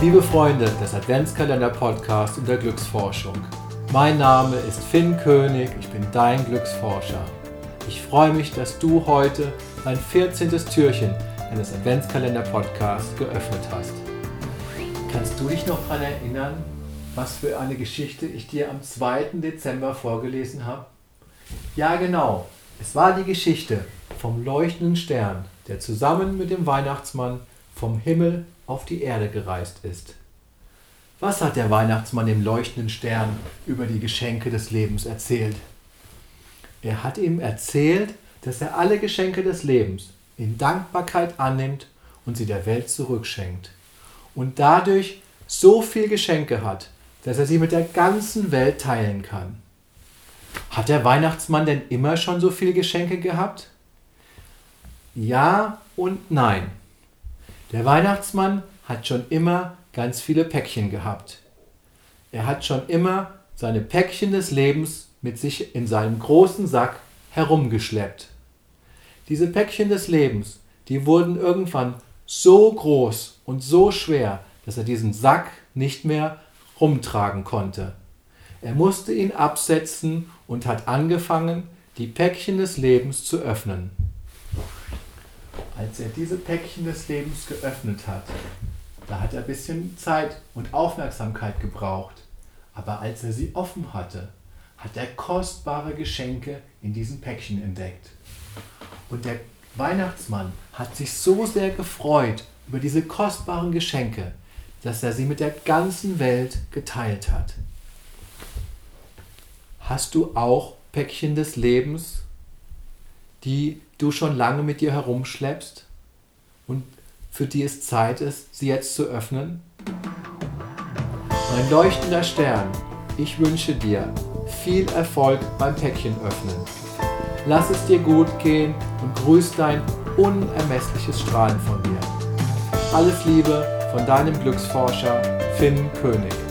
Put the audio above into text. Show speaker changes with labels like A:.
A: Liebe Freunde des Adventskalender-Podcasts und der Glücksforschung, mein Name ist Finn König, ich bin dein Glücksforscher. Ich freue mich, dass du heute dein 14. Türchen eines Adventskalender-Podcasts geöffnet hast. Kannst du dich noch daran erinnern, was für eine Geschichte ich dir am 2. Dezember vorgelesen habe? Ja, genau. Es war die Geschichte vom leuchtenden Stern, der zusammen mit dem Weihnachtsmann vom Himmel auf die Erde gereist ist. Was hat der Weihnachtsmann dem leuchtenden Stern über die Geschenke des Lebens erzählt? Er hat ihm erzählt, dass er alle Geschenke des Lebens in Dankbarkeit annimmt und sie der Welt zurückschenkt. Und dadurch so viel Geschenke hat, dass er sie mit der ganzen Welt teilen kann. Hat der Weihnachtsmann denn immer schon so viele Geschenke gehabt? Ja und nein. Der Weihnachtsmann hat schon immer ganz viele Päckchen gehabt. Er hat schon immer seine Päckchen des Lebens mit sich in seinem großen Sack herumgeschleppt. Diese Päckchen des Lebens, die wurden irgendwann so groß und so schwer, dass er diesen Sack nicht mehr rumtragen konnte. Er musste ihn absetzen und hat angefangen, die Päckchen des Lebens zu öffnen. Als er diese Päckchen des Lebens geöffnet hat, da hat er ein bisschen Zeit und Aufmerksamkeit gebraucht. Aber als er sie offen hatte, hat er kostbare Geschenke in diesen Päckchen entdeckt. Und der Weihnachtsmann hat sich so sehr gefreut über diese kostbaren Geschenke, dass er sie mit der ganzen Welt geteilt hat. Hast du auch Päckchen des Lebens, die du schon lange mit dir herumschleppst und für die es Zeit ist, sie jetzt zu öffnen? Mein leuchtender Stern, ich wünsche dir viel Erfolg beim Päckchen öffnen. Lass es dir gut gehen und grüß dein unermessliches Strahlen von mir. Alles Liebe von deinem Glücksforscher Finn König.